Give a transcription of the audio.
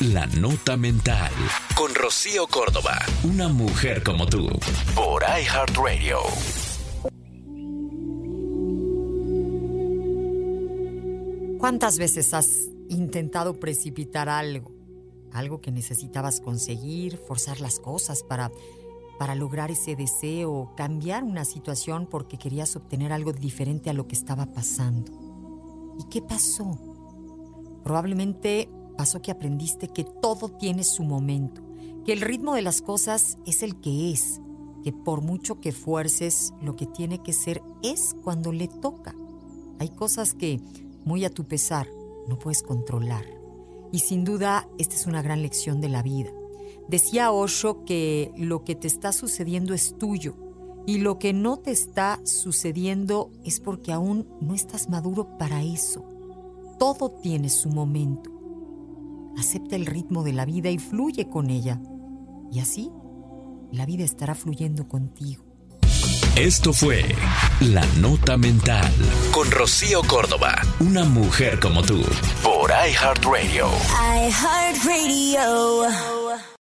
La Nota Mental. Con Rocío Córdoba. Una mujer como tú. Por iHeartRadio. ¿Cuántas veces has intentado precipitar algo? Algo que necesitabas conseguir, forzar las cosas para, para lograr ese deseo, cambiar una situación porque querías obtener algo diferente a lo que estaba pasando. ¿Y qué pasó? Probablemente pasó que aprendiste que todo tiene su momento, que el ritmo de las cosas es el que es, que por mucho que fuerces, lo que tiene que ser es cuando le toca. Hay cosas que, muy a tu pesar, no puedes controlar. Y sin duda, esta es una gran lección de la vida. Decía Osho que lo que te está sucediendo es tuyo y lo que no te está sucediendo es porque aún no estás maduro para eso. Todo tiene su momento. Acepta el ritmo de la vida y fluye con ella. Y así, la vida estará fluyendo contigo. Esto fue La Nota Mental con Rocío Córdoba, una mujer como tú, por iHeartRadio. iHeartRadio.